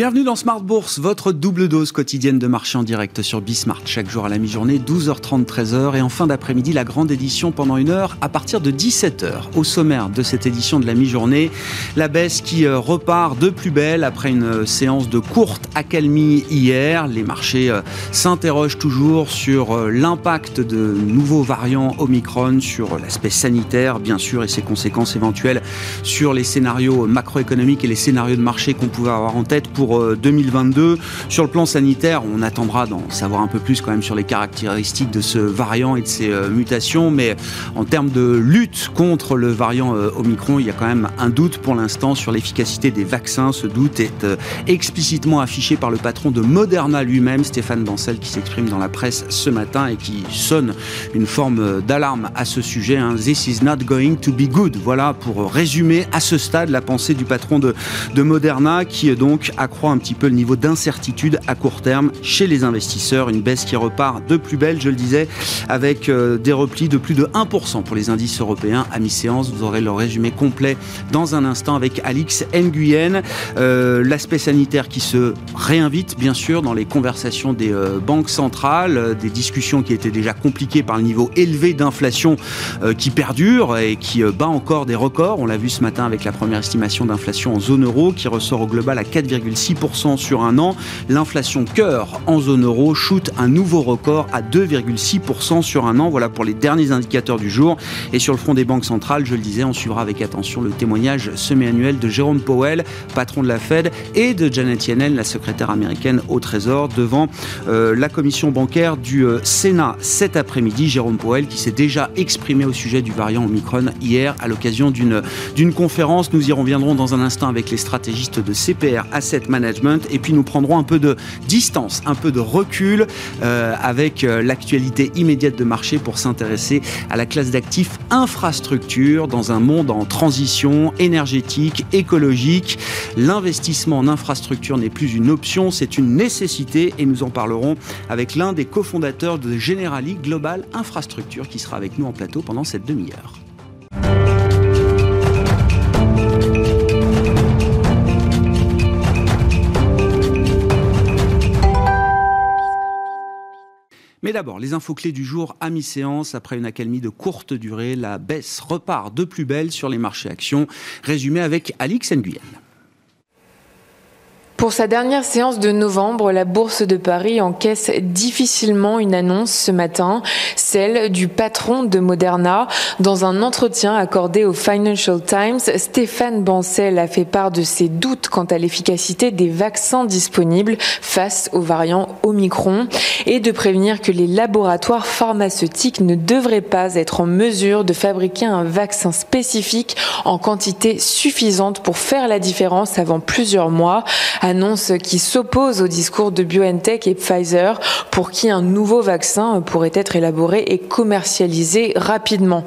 Bienvenue dans Smart Bourse, votre double dose quotidienne de marché en direct sur Bismart. Chaque jour à la mi-journée, 12h30, 13h. Et en fin d'après-midi, la grande édition pendant une heure à partir de 17h. Au sommaire de cette édition de la mi-journée, la baisse qui euh, repart de plus belle après une euh, séance de courte accalmie hier. Les marchés euh, s'interrogent toujours sur l'impact de nouveaux variants Omicron, sur l'aspect sanitaire, bien sûr, et ses conséquences éventuelles sur les scénarios macroéconomiques et les scénarios de marché qu'on pouvait avoir en tête pour 2022. Euh, sur le plan sanitaire, on attendra d'en savoir un peu plus quand même sur les caractéristiques de ce variant et de ses euh, mutations, mais en termes de lutte contre le variant euh, Omicron, il y a quand même un doute pour l'instant sur l'efficacité des vaccins. Ce doute est explicitement affiché par le patron de Moderna lui-même, Stéphane Bancel, qui s'exprime dans la presse ce matin et qui sonne une forme d'alarme à ce sujet. Hein. This is not going to be good. Voilà pour résumer à ce stade la pensée du patron de, de Moderna qui donc un petit peu le niveau d'incertitude à court terme chez les investisseurs. Une baisse qui repart de plus belle, je le disais, avec euh, des replis de plus de 1% pour les indices européens à mi-séance. Vous aurez le résumé complet dans un instant avec Alix Nguyen. Euh, l'aspect sanitaire qui se réinvite, bien sûr, dans les conversations des euh, banques centrales, des discussions qui étaient déjà compliquées par le niveau élevé d'inflation qui perdure et qui bat encore des records. On l'a vu ce matin avec la première estimation d'inflation en zone euro qui ressort au global à 4,6 sur un an. L'inflation cœur en zone euro shoot un nouveau record à 2,6% sur un an. Voilà pour les derniers indicateurs du jour. Et sur le front des banques centrales, je le disais, on suivra avec attention le témoignage semi-annuel de Jérôme Powell, patron de la Fed, et de Janet Yellen, la secrétaire américaine au Trésor, devant euh, la commission bancaire du euh, Sénat cet après-midi. Jérôme Powell qui s'est déjà exprimé au sujet du variant Omicron hier à l'occasion d'une conférence. Nous y reviendrons dans un instant avec les stratégistes de CPR Asset Management et puis nous prendrons un peu de distance, un peu de recul euh, avec euh, l'actualité immédiate de marché pour s'intéresser à la classe d'actifs infrastructure dans un monde en transition énergétique, écologique. L'investissement en infrastructure n'est plus une option, c'est une nécessité et nous en parlerons avec l'un des cofondateurs de Generali Global Infrastructure qui sera avec nous en plateau pendant cette demi-heure. Mais d'abord, les infos clés du jour à mi-séance. Après une accalmie de courte durée, la baisse repart de plus belle sur les marchés actions. Résumé avec Alix Nguyen. Pour sa dernière séance de novembre, la Bourse de Paris encaisse difficilement une annonce ce matin, celle du patron de Moderna. Dans un entretien accordé au Financial Times, Stéphane Bancel a fait part de ses doutes quant à l'efficacité des vaccins disponibles face aux variants Omicron et de prévenir que les laboratoires pharmaceutiques ne devraient pas être en mesure de fabriquer un vaccin spécifique en quantité suffisante pour faire la différence avant plusieurs mois annonce qui s'oppose au discours de BioNTech et Pfizer pour qui un nouveau vaccin pourrait être élaboré et commercialisé rapidement.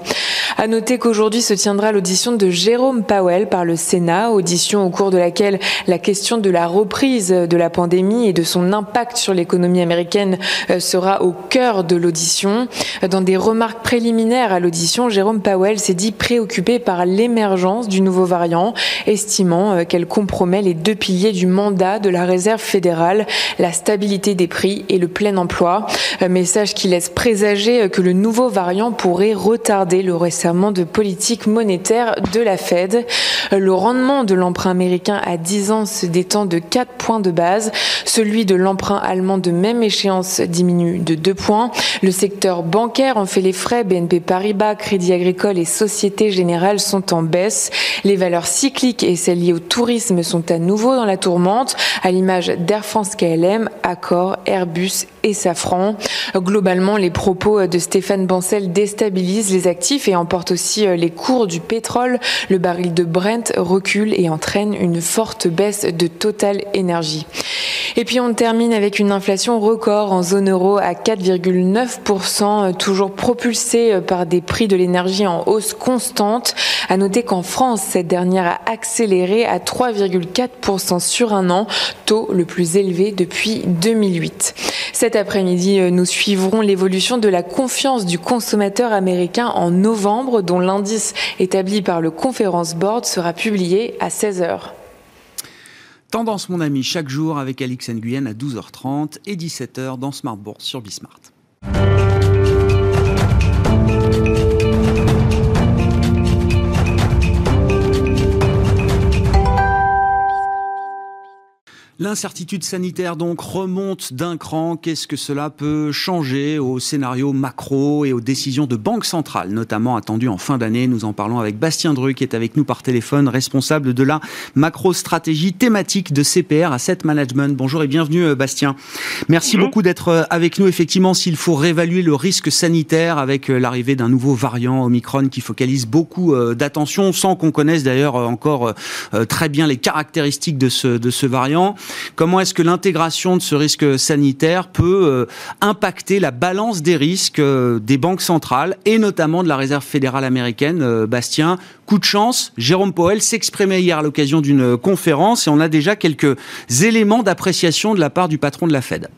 À noter qu'aujourd'hui se tiendra l'audition de Jérôme Powell par le Sénat, audition au cours de laquelle la question de la reprise de la pandémie et de son impact sur l'économie américaine euh, sera au cœur de l'audition. Dans des remarques préliminaires à l'audition, Jérôme Powell s'est dit préoccupé par l'émergence du nouveau variant, estimant euh, qu'elle compromet les deux piliers du mandat de la Réserve fédérale, la stabilité des prix et le plein emploi. Un message qui laisse présager que le nouveau variant pourrait retarder le de politique monétaire de la Fed. Le rendement de l'emprunt américain à 10 ans se détend de 4 points de base. Celui de l'emprunt allemand de même échéance diminue de 2 points. Le secteur bancaire en fait les frais. BNP Paribas, Crédit Agricole et Société Générale sont en baisse. Les valeurs cycliques et celles liées au tourisme sont à nouveau dans la tourmente à l'image d'Air France KLM, Accor, Airbus et Safran. Globalement, les propos de Stéphane Bancel déstabilisent les actifs et emportent aussi euh, les cours du pétrole. Le baril de Brent recule et entraîne une forte baisse de Total Energy. Et puis on termine avec une inflation record en zone euro à 4,9%, euh, toujours propulsée euh, par des prix de l'énergie en hausse constante. À noter qu'en France, cette dernière a accéléré à 3,4% sur un an, taux le plus élevé depuis 2008. Cet après-midi, nous suivrons l'évolution de la confiance du consommateur américain en novembre, dont l'indice établi par le Conference Board sera publié à 16 heures. Tendance mon ami chaque jour avec Alix Nguyen à 12h30 et 17h dans Smart Bourse sur Bismart. L'incertitude sanitaire donc remonte d'un cran. Qu'est-ce que cela peut changer au scénario macro et aux décisions de banque centrale, notamment attendues en fin d'année? Nous en parlons avec Bastien Dru, qui est avec nous par téléphone, responsable de la macro-stratégie thématique de CPR Asset Management. Bonjour et bienvenue euh, Bastien. Merci beaucoup d'être euh, avec nous. Effectivement, s'il faut réévaluer le risque sanitaire avec euh, l'arrivée d'un nouveau variant Omicron qui focalise beaucoup d'attention, sans qu'on connaisse d'ailleurs encore très bien les caractéristiques de ce, de ce variant. Comment est-ce que l'intégration de ce risque sanitaire peut euh, impacter la balance des risques euh, des banques centrales et notamment de la Réserve fédérale américaine, euh, Bastien? Coup de chance, Jérôme Powell s'exprimait hier à l'occasion d'une conférence et on a déjà quelques éléments d'appréciation de la part du patron de la Fed.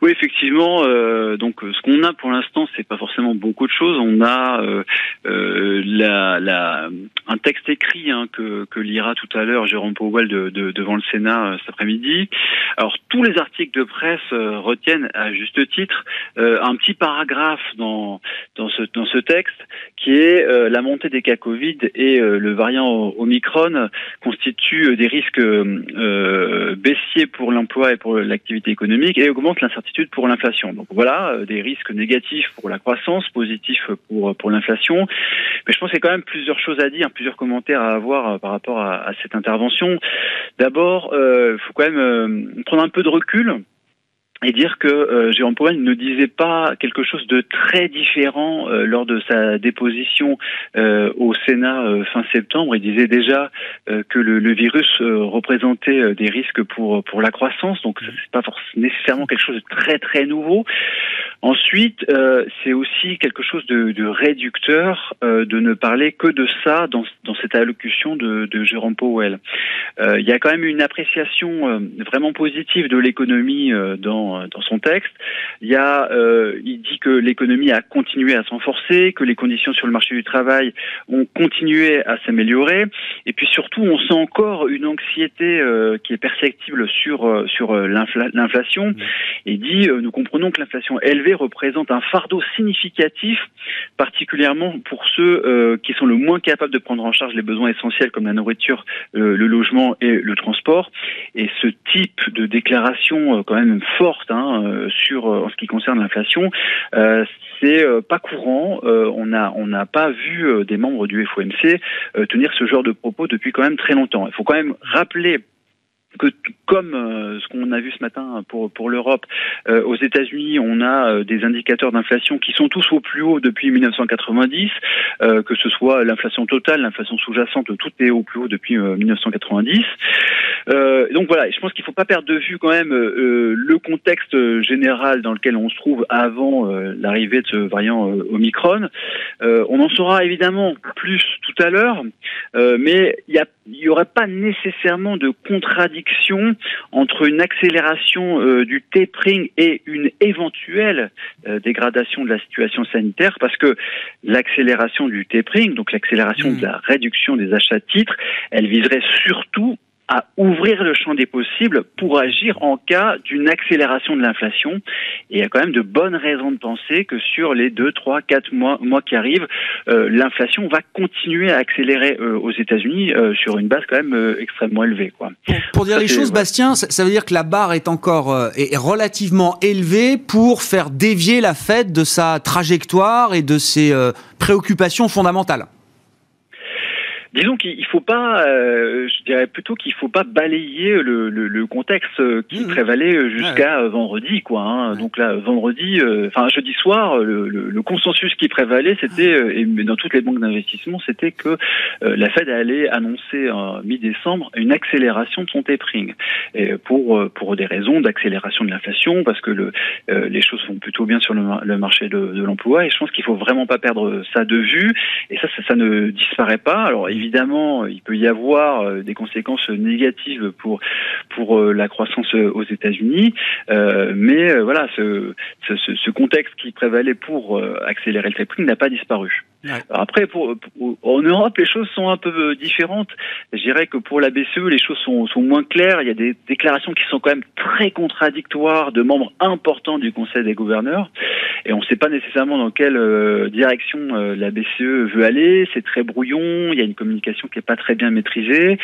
Oui, effectivement. Euh, donc, ce qu'on a pour l'instant, c'est pas forcément beaucoup de choses. On a euh, euh la, la, un texte écrit hein, que, que lira tout à l'heure Jérôme Powell de, de, devant le Sénat euh, cet après-midi. Alors, tous les articles de presse euh, retiennent à juste titre un petit paragraphe dans dans ce dans ce texte qui est la montée des cas Covid et le variant Omicron constituent des risques baissiers pour l'emploi et pour l'activité économique et augmentent l'incertitude pour l'inflation. Donc voilà, euh, des risques négatifs pour la croissance, positifs pour pour l'inflation. Mais je pense qu'il y a quand même plusieurs choses à dire, plusieurs commentaires à avoir euh, par rapport à, cette intervention. D'abord, il euh, faut quand même prendre un peu de recul et dire que euh, Jérôme Powell ne disait pas quelque chose de très différent euh, lors de sa déposition euh, au Sénat euh, fin septembre. Il disait déjà que le, le virus représentait des risques pour pour la croissance, donc c'est pas nécessairement quelque chose de très très nouveau. Ensuite, c'est aussi quelque chose de, de réducteur de ne parler que de ça dans, dans cette allocution de, de Jérôme Powell. il y a quand même une appréciation vraiment positive de l'économie dans euh, dans, son texte. Il y a, euh, il dit que l'économie a continué à s'enforcer, que les conditions sur le marché du travail ont continué à s'améliorer, et puis surtout, on sent encore une anxiété euh, qui est perceptible sur sur l'inflation. Et dit, nous comprenons que l'inflation élevée représente un fardeau significatif, particulièrement pour ceux qui sont le moins capables de prendre en charge les besoins essentiels comme la nourriture, le logement et le transport. Et ce type de déclaration, quand même forte Hein, euh, sur euh, en ce qui concerne l'inflation. Euh, c'est pas courant. on a on n'a pas vu des membres du FOMC tenir ce genre de propos depuis quand même très longtemps. Il faut quand même rappeler que comme euh, ce qu'on a vu ce matin pour pour l'Europe, euh, aux États-Unis, on a euh, des indicateurs d'inflation qui sont tous au plus haut depuis 1990, que ce soit l'inflation totale, l'inflation sous-jacente, tout est au plus haut depuis 1990. donc voilà, je pense qu'il ne faut pas perdre de vue quand même le contexte général dans lequel on se trouve avant l'arrivée de ce variant Omicron. on en saura évidemment plus tout à l'heure, mais il n'y aurait pas nécessairement de contradiction entre une accélération euh, du tapering et une éventuelle euh, dégradation de la situation sanitaire, parce que l'accélération du tapering, donc l'accélération de mmh. la réduction des achats de titres, elle viserait surtout à ouvrir le champ des possibles pour agir en cas d'une accélération de l'inflation. Et il y a quand même de bonnes raisons de penser que sur les 2, 3, 4 mois, mois qui arrivent, euh, l'inflation va continuer à accélérer euh, aux États-Unis euh, sur une base quand même extrêmement élevée. Quoi. Pour, dire les choses, Bastien, ça veut dire que la barre est encore est relativement élevée pour faire dévier la Fed de sa trajectoire et de ses préoccupations fondamentales. Disons qu'il faut pas, euh, je dirais plutôt qu'il faut pas balayer le, le, le contexte qui mmh. prévalait jusqu'à vendredi, quoi. Hein. Donc là, vendredi, euh, enfin jeudi soir, le, le, consensus qui prévalait, c'était, euh, et dans toutes les banques d'investissement, c'était que la Fed allait annoncer en mi-décembre une accélération de son tapering, et pour pour des raisons d'accélération de l'inflation, parce que le, les choses vont plutôt bien sur le, marché de, de l'emploi, et je pense qu'il faut vraiment pas perdre ça de vue, et ça, ça, ça ne disparaît pas. Alors évidemment, il peut y avoir euh, des conséquences négatives pour pour euh, la croissance euh, aux États-Unis, mais voilà, ce, contexte qui prévalait pour accélérer le tapering n'a pas disparu. Après, pour, en Europe, les choses sont un peu différentes. Je dirais que pour la BCE, les choses sont, moins claires. Il y a des déclarations qui sont quand même très contradictoires de membres importants du Conseil des gouverneurs. Et on ne sait pas nécessairement dans quelle euh, direction euh, la BCE veut aller. C'est très brouillon. Il y a une communication qui n'est pas très bien maîtrisée.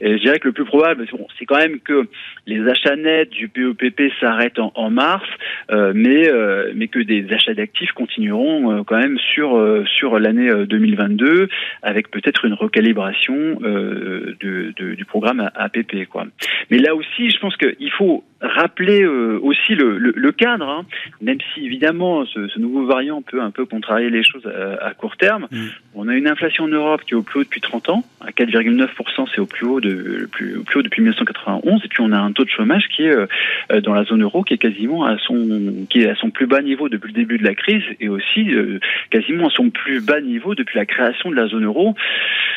Et je dirais que le plus probable, c'est quand même que les achats nets du PEPP s'arrêtent en, mars, euh, mais, mais que des achats d'actifs continueront quand même sur, sur l'année 2022, avec peut-être une recalibration de, du programme APP. Quoi. Mais là aussi, je pense qu'il faut rappeler aussi le, le, cadre, hein. même si évidemment ce, ce, nouveau variant peut un peu contrarier les choses à, à court terme. Mm. On a une inflation en Europe qui est au plus haut depuis 30 ans, à 4,9%, c'est au plus haut de, le plus, au plus haut depuis 1991, et puis on a un taux de chômage qui est euh, dans la zone euro qui est quasiment à son qui est à son plus bas niveau depuis le début de la crise et aussi euh, quasiment à son plus bas niveau depuis la création de la zone euro.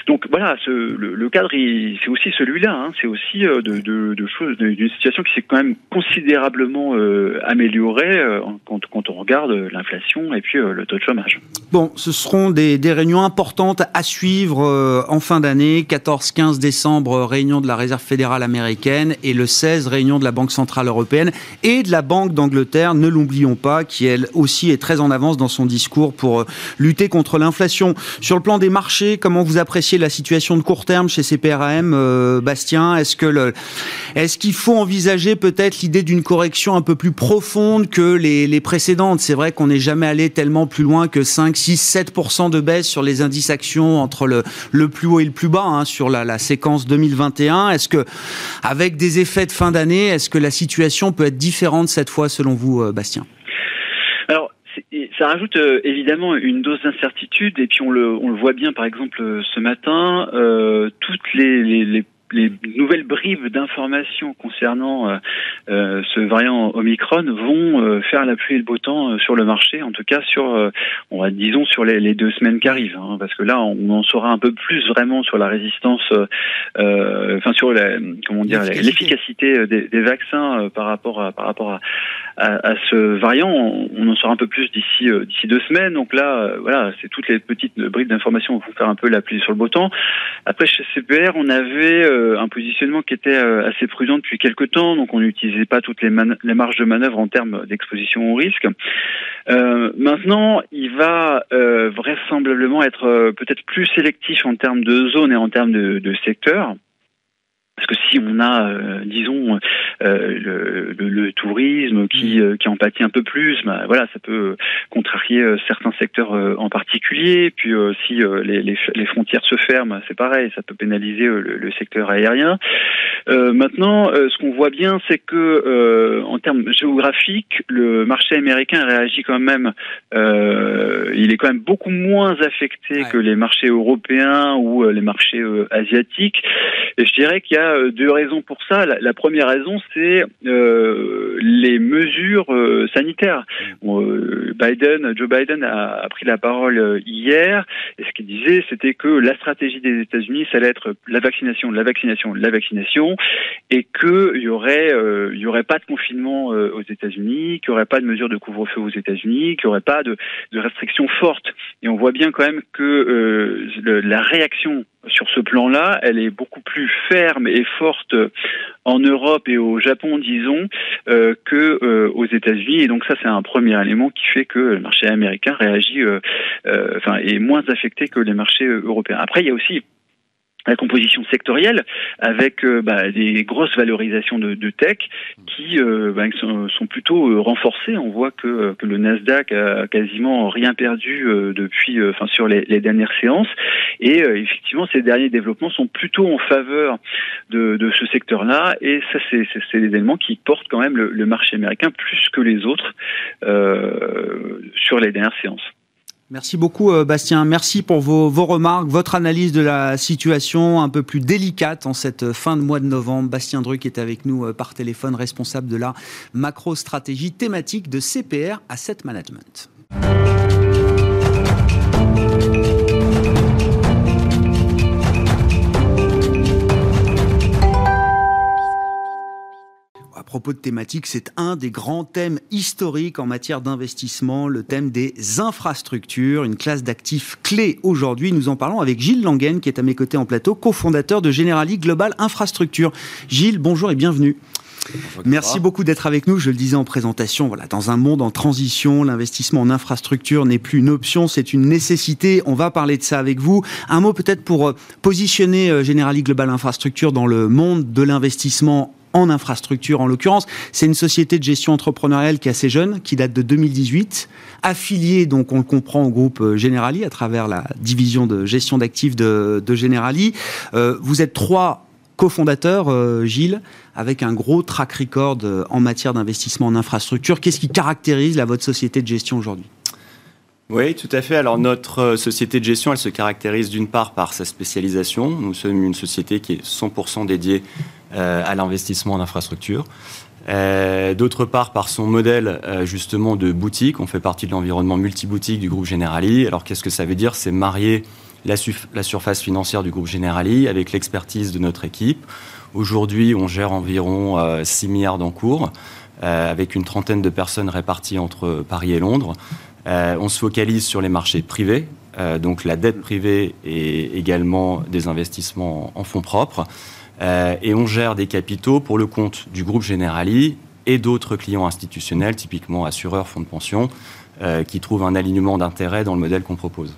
Donc voilà, ce, le, cadre, c'est aussi celui-là. Hein. c'est aussi euh, de, de, de choses, d'une situation qui s'est quand même considérablement euh, améliorée euh, quand, quand, on regarde l'inflation et puis le taux de chômage. Bon, ce seront des, réunions importantes à suivre en fin d'année. 14-15 décembre, réunion de la Réserve fédérale américaine et le 16, réunion de la Banque centrale européenne et de la Banque d'Angleterre. Ne l'oublions pas, qui elle aussi est très en avance dans son discours pour lutter contre l'inflation. Sur le plan des marchés, comment vous appréciez la situation de court terme chez CPRAM, euh, Bastien? Est-ce que est-ce qu'il faut envisager peut-être l'idée d'une correction un peu plus profonde que les, précédentes C'est vrai qu'on n'est jamais allé tellement plus loin que 5, 6, 7% de baisse sur les indices actions entre le, plus haut et le plus bas hein, sur la, séquence 2021. Est-ce que, avec des effets de fin d'année, est-ce que la situation peut être différente cette fois selon vous, euh, Bastien? Ça rajoute euh, évidemment une dose d'incertitude et puis on le, voit bien par exemple ce matin, euh, toutes les les nouvelles bribes d'informations concernant euh, euh, ce variant Omicron vont euh, faire la pluie et le beau temps sur le marché, en tout cas sur, on va disons sur les, les deux semaines qui arrivent, hein, parce que là on en saura un peu plus vraiment sur la résistance, enfin sur la, comment dire l'efficacité. des, des, vaccins par rapport à par rapport à, à, à ce variant. On, en saura un peu plus d'ici d'ici deux semaines. Donc là, voilà, c'est toutes les petites bribes d'informations vont faire un peu la pluie sur le beau temps. Après chez CPR, on avait euh, un positionnement qui était euh, assez prudent depuis quelques temps, donc on n'utilisait pas toutes les, les, marges de manœuvre en termes d'exposition au risque. Euh, maintenant, il va vraisemblablement être peut-être plus sélectif en termes de zone et en termes de, de secteur. Parce que si on a, euh, disons, euh, le, le, le, tourisme qui, mm. euh, qui en pâtit un peu plus, bah, voilà, ça peut contrarier certains secteurs en particulier. Puis si les, les, les, frontières se ferment, c'est pareil, ça peut pénaliser le, secteur aérien. maintenant, ce qu'on voit bien, c'est que en termes géographiques, le marché américain réagit quand même. il est quand même beaucoup moins affecté que les marchés européens ou les marchés asiatiques. Et je dirais qu'il y a euh, deux raisons pour ça. La, première raison, c'est euh, les mesures euh, sanitaires. Biden, Joe Biden a, pris la parole hier et ce qu'il disait, c'était que la stratégie des États-Unis, ça allait être la vaccination, la vaccination, la vaccination, et qu'il y aurait, il y aurait pas de confinement aux États-Unis, qu'il y aurait pas de mesures de couvre-feu aux États-Unis, qu'il y aurait pas de, de, restrictions fortes. Et on voit bien quand même que la réaction sur ce plan-là, elle est beaucoup plus ferme et forte en Europe et au Japon, disons, euh, que euh, aux États-Unis. Et donc ça, c'est un premier élément qui fait que le marché américain réagit, euh, enfin, est moins affecté que les marchés européens. Après, il y a aussi la composition sectorielle avec euh, bah, des grosses valorisations de, de tech qui euh, bah, sont, sont, plutôt euh, renforcées. On voit que, que, le Nasdaq a quasiment rien perdu depuis, enfin sur les, les, dernières séances. Et effectivement, ces derniers développements sont plutôt en faveur de, de ce secteur-là. Et ça, c'est des éléments qui portent quand même le, le marché américain plus que les autres sur les dernières séances. Merci beaucoup euh, Bastien, merci pour vos, vos, remarques, votre analyse de la situation un peu plus délicate en cette fin de mois de novembre. Bastien Druc est avec nous euh, par téléphone, responsable de la macro-stratégie thématique de CPR Asset Management. Propos de thématique, c'est un des grands thèmes historiques en matière d'investissement, le thème des infrastructures, une classe d'actifs clés aujourd'hui. Nous en parlons avec Gilles Langen, qui est à mes côtés en plateau, cofondateur de Generali Global Infrastructure. Gilles, bonjour et bienvenue. Merci beaucoup d'être avec nous. Je le disais en présentation, voilà, dans un monde en transition, l'investissement en infrastructure n'est plus une option, c'est une nécessité. On va parler de ça avec vous. Un mot peut-être pour euh, positionner euh, Generali Global Infrastructure dans le monde de l'investissement en infrastructure en l'occurrence. C'est une société de gestion entrepreneuriale qui est assez jeune, qui date de 2018, affiliée, donc on le comprend, au groupe euh, Generali à travers la division de gestion d'actifs de, de Generali. vous êtes trois cofondateur, euh, Gilles, avec un gros track record euh, en matière d'investissement en infrastructure. Qu'est-ce qui caractérise votre société de gestion aujourd'hui? Oui, tout à fait. Alors notre euh, société de gestion, elle se caractérise d'une part par sa spécialisation. Nous sommes une société qui est 100% dédiée à l'investissement en infrastructure. D'autre part, par son modèle justement de boutique, on fait partie de l'environnement multiboutique du groupe Generali. Alors qu'est-ce que ça veut dire? C'est marier la, surface financière du groupe Generali avec l'expertise de notre équipe. Aujourd'hui, on gère environ 6 euh, milliards d'encours euh, avec une trentaine de personnes réparties entre Paris et Londres. Euh, on se focalise sur les marchés privés, donc la dette privée et également des investissements en fonds propres. Et on gère des capitaux pour le compte du groupe Generali et d'autres clients institutionnels, typiquement assureurs, fonds de pension, qui trouvent un alignement d'intérêts dans le modèle qu'on propose.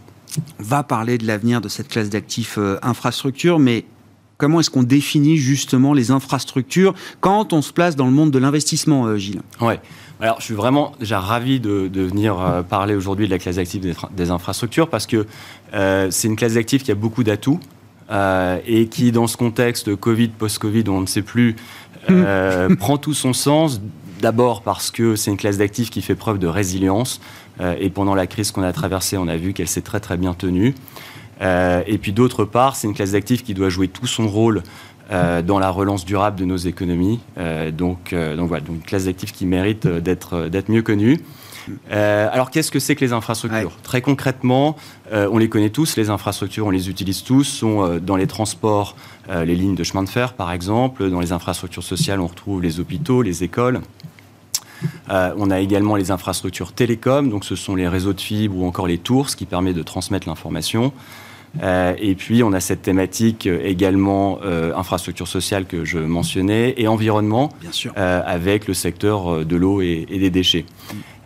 Va parler de l'avenir de cette classe d'actifs euh, infrastructures, mais comment est-ce qu'on définit justement les infrastructures quand on se place dans le monde de l'investissement, euh, Gilles? Ouais. Alors, je suis vraiment déjà ravi de, venir euh, parler aujourd'hui de la classe d'actifs des, infrastructures parce que c'est une classe d'actifs qui a beaucoup d'atouts et qui, dans ce contexte Covid, post-Covid, on ne sait plus, prend tout son sens. D'abord parce que c'est une classe d'actifs qui fait preuve de résilience. Euh, et pendant la crise qu'on a traversée, on a vu qu'elle s'est très très bien tenue. Euh, et puis d'autre part, c'est une classe d'actifs qui doit jouer tout son rôle euh, dans la relance durable de nos économies. donc, donc voilà, donc une classe d'actifs qui mérite d'être mieux connue. Alors qu'est-ce que c'est que les infrastructures Très concrètement, on les connaît tous, les infrastructures, on les utilise tous, sont dans les transports, les lignes de chemin de fer par exemple, dans les infrastructures sociales, on retrouve les hôpitaux, les écoles. Euh, on a également les infrastructures télécom, donc ce sont les réseaux de fibres ou encore les tours, ce qui permet de transmettre l'information. Euh, et puis, on a cette thématique euh, également infrastructure sociale que je mentionnais et environnement, avec le secteur de l'eau et, des déchets.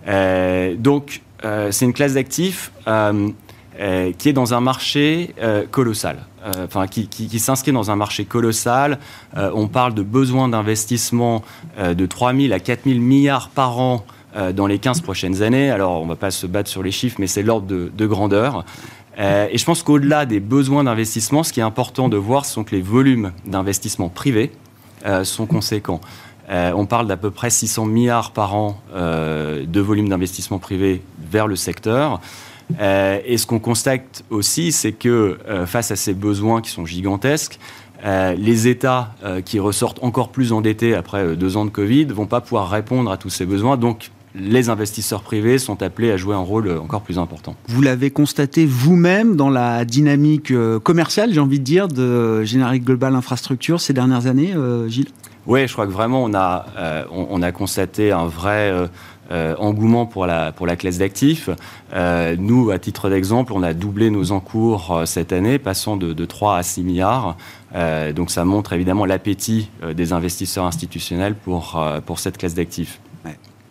Donc, c'est une classe d'actifs qui est dans un marché colossal. Euh, qui, s'inscrit dans un marché colossal. Euh, on parle de besoins d'investissement euh, de 3 000 à 4 000 milliards par an dans les 15 prochaines années. Alors, on ne va pas se battre sur les chiffres, mais c'est l'ordre de, grandeur. et je pense qu'au-delà des besoins d'investissement, ce qui est important de voir, ce sont que les volumes d'investissement privés sont conséquents. On parle d'à peu près 600 milliards par an de volume d'investissement privé vers le secteur. Euh, et ce qu'on constate aussi, c'est que euh, face à ces besoins qui sont gigantesques, euh, les États qui ressortent encore plus endettés après deux ans de Covid vont pas pouvoir répondre à tous ces besoins. Donc, les investisseurs privés sont appelés à jouer un rôle encore plus important. Vous l'avez constaté vous-même dans la dynamique commerciale, j'ai envie de dire, de Générique Global Infrastructure ces dernières années, Gilles? Oui, je crois que vraiment on a, on a constaté un vrai euh, engouement pour la, pour la classe d'actifs. Euh, nous, à titre d'exemple, on a doublé nos encours euh, cette année, passant de, de 3 à 6 milliards. donc ça montre évidemment l'appétit des investisseurs institutionnels pour, pour cette classe d'actifs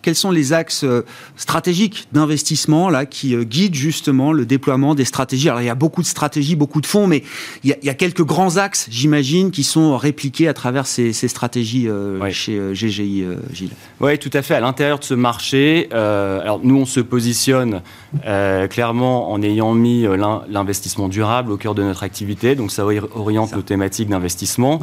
quels sont les axes euh, stratégiques d'investissement là qui euh, guident justement le déploiement des stratégies? Alors il y a beaucoup de stratégies, beaucoup de fonds, mais il y a, quelques grands axes, j'imagine, qui sont répliqués à travers ces, stratégies euh, chez GGI, Gilles. Oui, tout à fait. À l'intérieur de ce marché, alors nous on se positionne clairement en ayant mis l'investissement durable au cœur de notre activité, donc ça oriente nos thématiques d'investissement.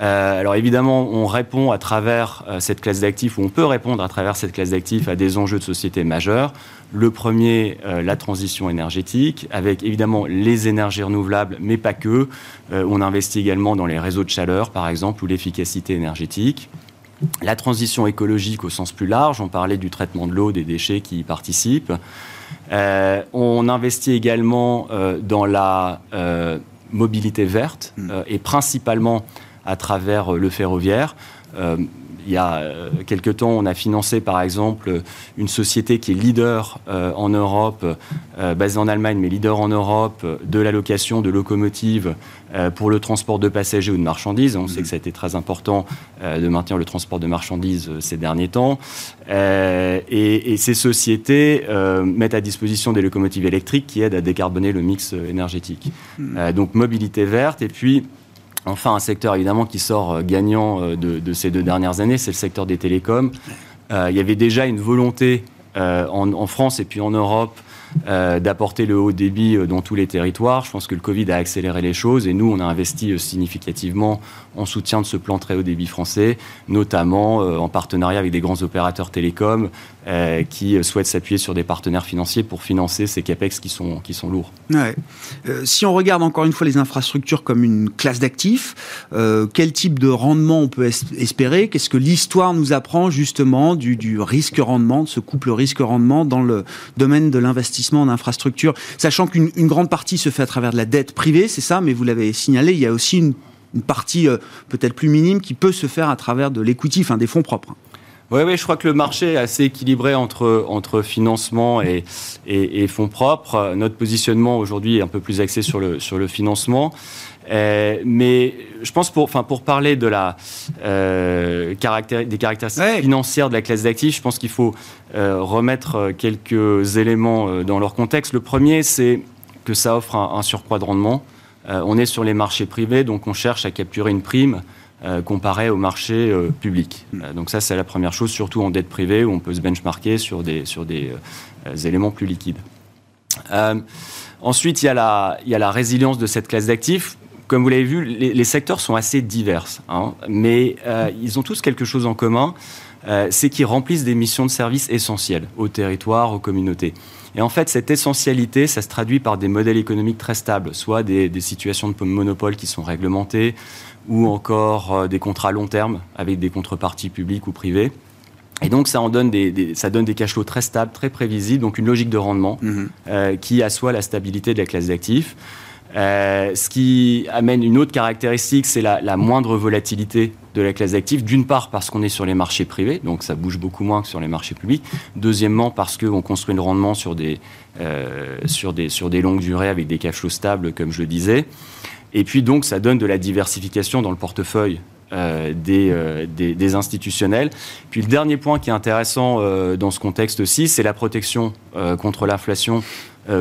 alors évidemment, on répond à travers cette classe d'actifs, ou on peut répondre à travers cette classe d'actifs a des enjeux de société majeurs. Le premier, euh, la transition énergétique, avec évidemment les énergies renouvelables, mais pas que. Euh, on investit également dans les réseaux de chaleur, par exemple, ou l'efficacité énergétique. La transition écologique au sens plus large, on parlait du traitement de l'eau, des déchets qui y participent. Euh, on investit également dans la mobilité verte mmh. et principalement à travers le ferroviaire il y a quelques temps, on a financé par exemple une société qui est leader en Europe, basée en Allemagne, mais leader en Europe, de la location de locomotives pour le transport de passagers ou de marchandises. On sait que ça a été très important de maintenir le transport de marchandises ces derniers temps. Et, et, ces sociétés mettent à disposition des locomotives électriques qui aident à décarboner le mix énergétique. Hmm. donc mobilité verte et puis Enfin, un secteur évidemment qui sort euh, gagnant euh, de, ces deux dernières années, c'est le secteur des télécoms. Euh, il y avait déjà une volonté en, France et puis en Europe d'apporter le haut débit dans tous les territoires. Je pense que le Covid a accéléré les choses et nous, on a investi significativement en soutien de ce plan très haut débit français, notamment en partenariat avec des grands opérateurs télécoms euh, qui souhaitent s'appuyer sur des partenaires financiers pour financer ces capex qui sont, qui sont lourds. Euh, si on regarde encore une fois les infrastructures comme une classe d'actifs, euh, quel type de rendement on peut espérer? Qu'est-ce que l'histoire nous apprend justement du, risque-rendement, de ce couple risque-rendement dans le domaine de l'investissement en infrastructure? Sachant qu'une grande partie se fait à travers de la dette privée, c'est ça, mais vous l'avez signalé, il y a aussi une, une partie peut-être plus minime qui peut se faire à travers de l'equity, enfin des fonds propres. Oui, oui, je crois que le marché est assez équilibré entre, entre financement et, et, fonds propres. Notre positionnement aujourd'hui est un peu plus axé sur le, sur le financement. Euh, mais je pense pour, enfin, pour parler de la, euh, des caractéristiques financières de la classe d'actifs, je pense qu'il faut euh, remettre quelques éléments dans leur contexte. Le premier, c'est que ça offre un, un surcroît de rendement. on est sur les marchés privés, donc on cherche à capturer une prime euh, comparé au marché euh, public. Hmm. Euh, donc ça, c'est la première chose, surtout en dette privée, où on peut se benchmarker sur des, sur des éléments plus liquides. ensuite, il y, a la, il y a la résilience de cette classe d'actifs. Comme vous l'avez vu, les, secteurs sont assez divers, hein, mais ils ont tous quelque chose en commun, c'est qu'ils remplissent des missions de service essentielles au territoire, aux communautés. Et en fait, cette essentialité, ça se traduit par des modèles économiques très stables, soit des, des situations de monopole qui sont réglementées, ou encore euh, des contrats long terme avec des contreparties publiques ou privées. Et donc, ça, en donne des, ça donne des cash flows très stables, très prévisibles, donc une logique de rendement mhm. euh, qui assoit la stabilité de la classe d'actifs. Euh, ce qui amène une autre caractéristique, c'est la, moindre volatilité de la classe d'actifs. D'une part, parce qu'on est sur les marchés privés, donc ça bouge beaucoup moins que sur les marchés publics. Deuxièmement, parce qu'on construit le rendement sur des, sur, des, sur des longues durées avec des cash flows stables, comme je le disais. Et puis donc, ça donne de la diversification dans le portefeuille euh, euh, des, des, institutionnels. Puis le dernier point qui est intéressant euh, dans ce contexte aussi, c'est la protection contre l'inflation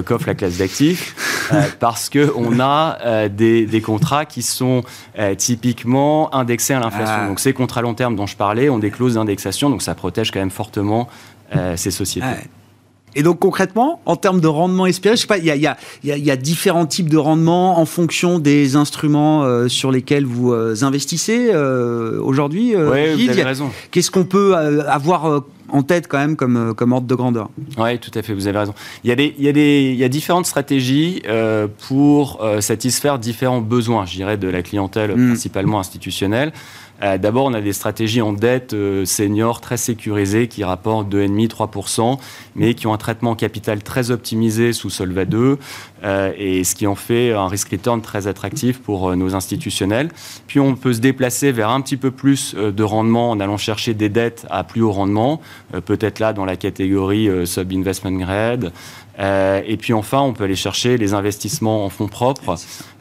qu'offre la classe d'actifs, parce qu'on a des, des, contrats qui sont typiquement indexés à l'inflation. Ah. Donc ces contrats long terme dont je parlais ont des clauses d'indexation, donc ça protège quand même fortement ces sociétés. Ah. Et donc concrètement, en termes de rendement espéré, je sais pas, il y a, y, a, y a, différents types de rendements en fonction des instruments euh, sur lesquels vous euh, investissez euh, aujourd'hui. oui, vous avez raison. Qu'est-ce qu'on peut avoir en tête quand même comme, comme ordre de grandeur? Oui, tout à fait, vous avez raison. Il y a, des, il y a, des, il y a différentes stratégies pour satisfaire différents besoins, je dirais, de la clientèle hmm. principalement institutionnelle. Euh, d'abord, on a des stratégies en dette euh, senior très sécurisées qui rapportent 2,5-3%, mais qui ont un traitement capital très optimisé sous Solva 2, euh, et ce qui en fait un risk return très attractif pour nos institutionnels. Puis on peut se déplacer vers un petit peu plus de rendement en allant chercher des dettes à plus haut rendement, peut-être là dans la catégorie sub-investment grade, et puis enfin, on peut aller chercher les investissements en fonds propres.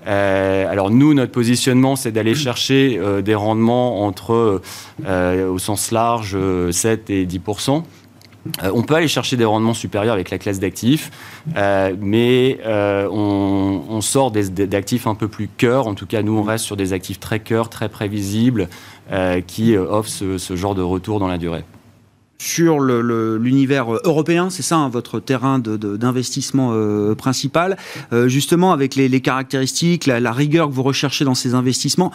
Euh, alors nous, notre positionnement, c'est d'aller chercher euh, des rendements entre, au sens large, 7 et 10% on peut aller chercher des rendements supérieurs avec la classe d'actifs, mais on, sort d'actifs un peu plus cœur. En tout cas, nous, on reste sur des actifs très cœur, très prévisibles, qui offrent ce, genre de retour dans la durée sur l'univers euh, européen, c'est ça hein, votre terrain d'investissement euh, principal. Euh, justement, avec les, caractéristiques, la, rigueur que vous recherchez dans ces investissements,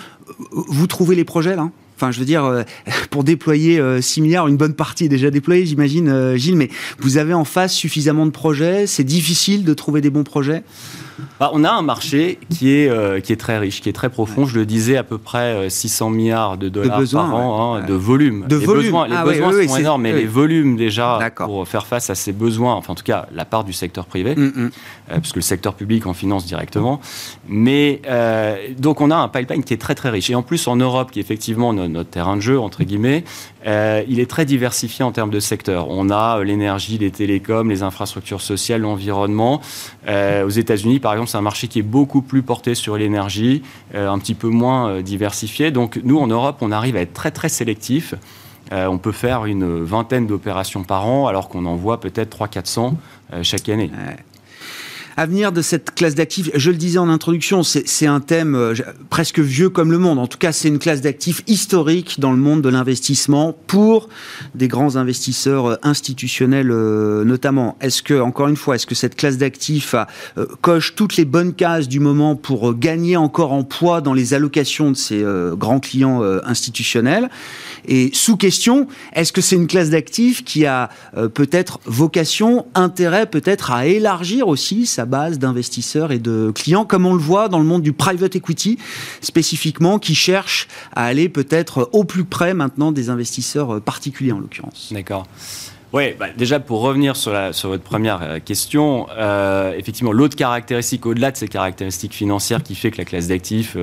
vous trouvez les projets là Enfin, je veux dire, pour déployer 6 milliards, une bonne partie est déjà déployée, j'imagine, Gilles, mais vous avez en face suffisamment de projets, c'est difficile de trouver des bons projets? Bah, On a un marché qui est, euh, qui est très riche, qui est très profond. Je le disais, à peu près 600 euh, milliards de dollars par an hein, de volume. De les volume. Besoins, les ah, besoins oui, sont énormes, mais les volumes déjà pour faire face à ces besoins, enfin en tout cas la part du secteur privé, mm, mm. parce que le secteur public en finance directement. Mais donc on a un pipeline qui est très très riche. Et en plus en Europe, qui est effectivement notre, notre terrain de jeu, entre guillemets, il est très diversifié en termes de secteurs. On a l'énergie, les télécoms, les infrastructures sociales, l'environnement. Euh, aux États-Unis, par exemple, c'est un marché qui est beaucoup plus porté sur l'énergie, euh, un petit peu moins euh, diversifié. Donc nous, en Europe, on arrive à être très très sélectif. on peut faire une vingtaine d'opérations par an, alors qu'on en voit peut-être 300-400 chaque année avenir de cette classe d'actifs, je le disais en introduction, c'est un thème euh, presque vieux comme le monde. En tout cas, c'est une classe d'actifs historique dans le monde de l'investissement pour des grands investisseurs euh, institutionnels euh, notamment. Est-ce que, encore une fois, est-ce que cette classe d'actifs coche toutes les bonnes cases du moment pour gagner encore en poids dans les allocations de ces grands clients institutionnels? Et sous question, est-ce que c'est une classe d'actifs qui a peut-être vocation, intérêt peut-être à élargir aussi sa base d'investisseurs et de clients, comme on le voit dans le monde du private equity spécifiquement, qui cherche à aller peut-être au plus près maintenant des investisseurs particuliers en l'occurrence. D'accord. Oui, bah, déjà pour revenir sur, votre première euh, question, euh, effectivement, l'autre caractéristique, au-delà de ces caractéristiques financières qui fait que la classe d'actifs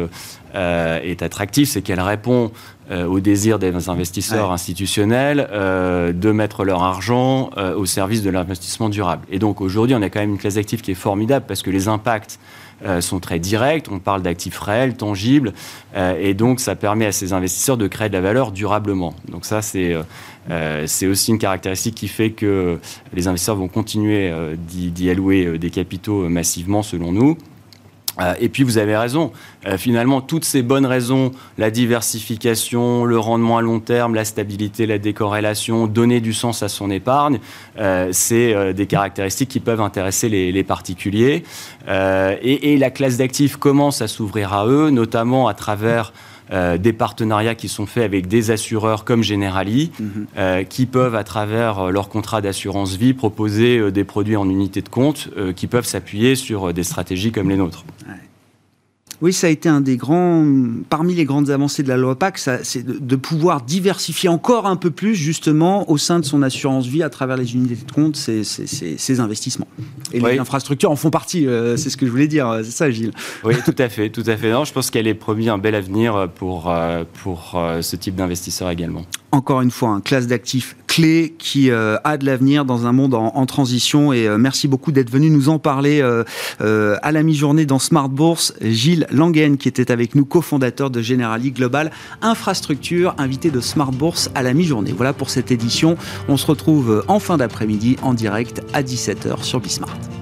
euh, est attractive, c'est qu'elle répond au désir des investisseurs institutionnels de mettre leur argent au service de l'investissement durable. Et donc aujourd'hui, on a quand même une classe d'actifs qui est formidable parce que les impacts sont très directs. On parle d'actifs réels, tangibles, et donc ça permet à ces investisseurs de créer de la valeur durablement. Donc ça, c'est euh, aussi une caractéristique qui fait que les investisseurs vont continuer euh, d'y allouer euh, des capitaux massivement, selon nous. Et puis vous avez raison, finalement toutes ces bonnes raisons, la diversification, le rendement à long terme, la stabilité, la décorrélation, donner du sens à son épargne, c'est des caractéristiques qui peuvent intéresser les, particuliers. Et, et, la classe d'actifs commence à s'ouvrir à eux, notamment à travers euh, des partenariats qui sont faits avec des assureurs comme Generali, mhm. euh, qui peuvent, à travers euh, leur contrat d'assurance vie, proposer des produits en unité de compte qui peuvent s'appuyer sur des stratégies comme les nôtres. Oui, ça a été un des grands, parmi les grandes avancées de la loi PAC, c'est de, pouvoir diversifier encore un peu plus, justement, au sein de son assurance vie, à travers les unités de compte, ses, investissements. Et les infrastructures en font partie, euh, c'est ce que je voulais dire, c'est ça, Gilles Oui, tout à fait, tout à fait. Non, je pense qu'elle est promis un bel avenir pour, euh, pour euh, ce type d'investisseurs également encore une fois, un classe d'actifs clé qui euh, a de l'avenir dans un monde en, transition. Et euh, merci beaucoup d'être venu nous en parler euh, à la mi-journée dans Smart Bourse. Gilles Langen, qui était avec nous, cofondateur de Generali Global Infrastructure, invité de Smart Bourse à la mi-journée. Voilà pour cette édition. On se retrouve en fin d'après-midi en direct à 17h sur Bismart.